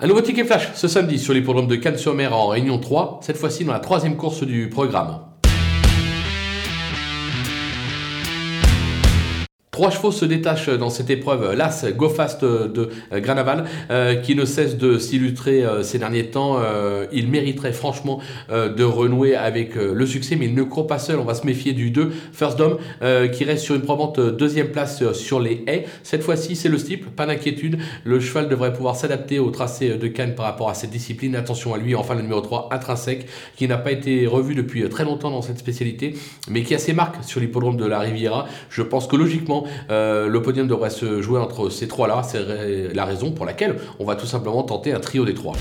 Un nouveau ticket flash ce samedi sur l'hippodrome de Cannes-sur-Mer en Réunion 3, cette fois-ci dans la troisième course du programme. Trois chevaux se détachent dans cette épreuve. L'As Go Fast de Granaval, euh, qui ne cesse de s'illustrer euh, ces derniers temps. Euh, il mériterait franchement de renouer avec le succès, mais il ne court pas seul. On va se méfier du 2, First Dome, qui reste sur une probante deuxième place sur les haies. Cette fois-ci, c'est le steeple, pas d'inquiétude. Le cheval devrait pouvoir s'adapter au tracé de Cannes par rapport à cette discipline. Attention à lui, enfin le numéro 3, Intrinsèque, qui n'a pas été revu depuis très longtemps dans cette spécialité, mais qui a ses marques sur l'hippodrome de la Riviera. Je pense que logiquement, euh, le podium devrait se jouer entre ces trois-là. C'est la raison pour laquelle on va tout simplement tenter un trio des trois.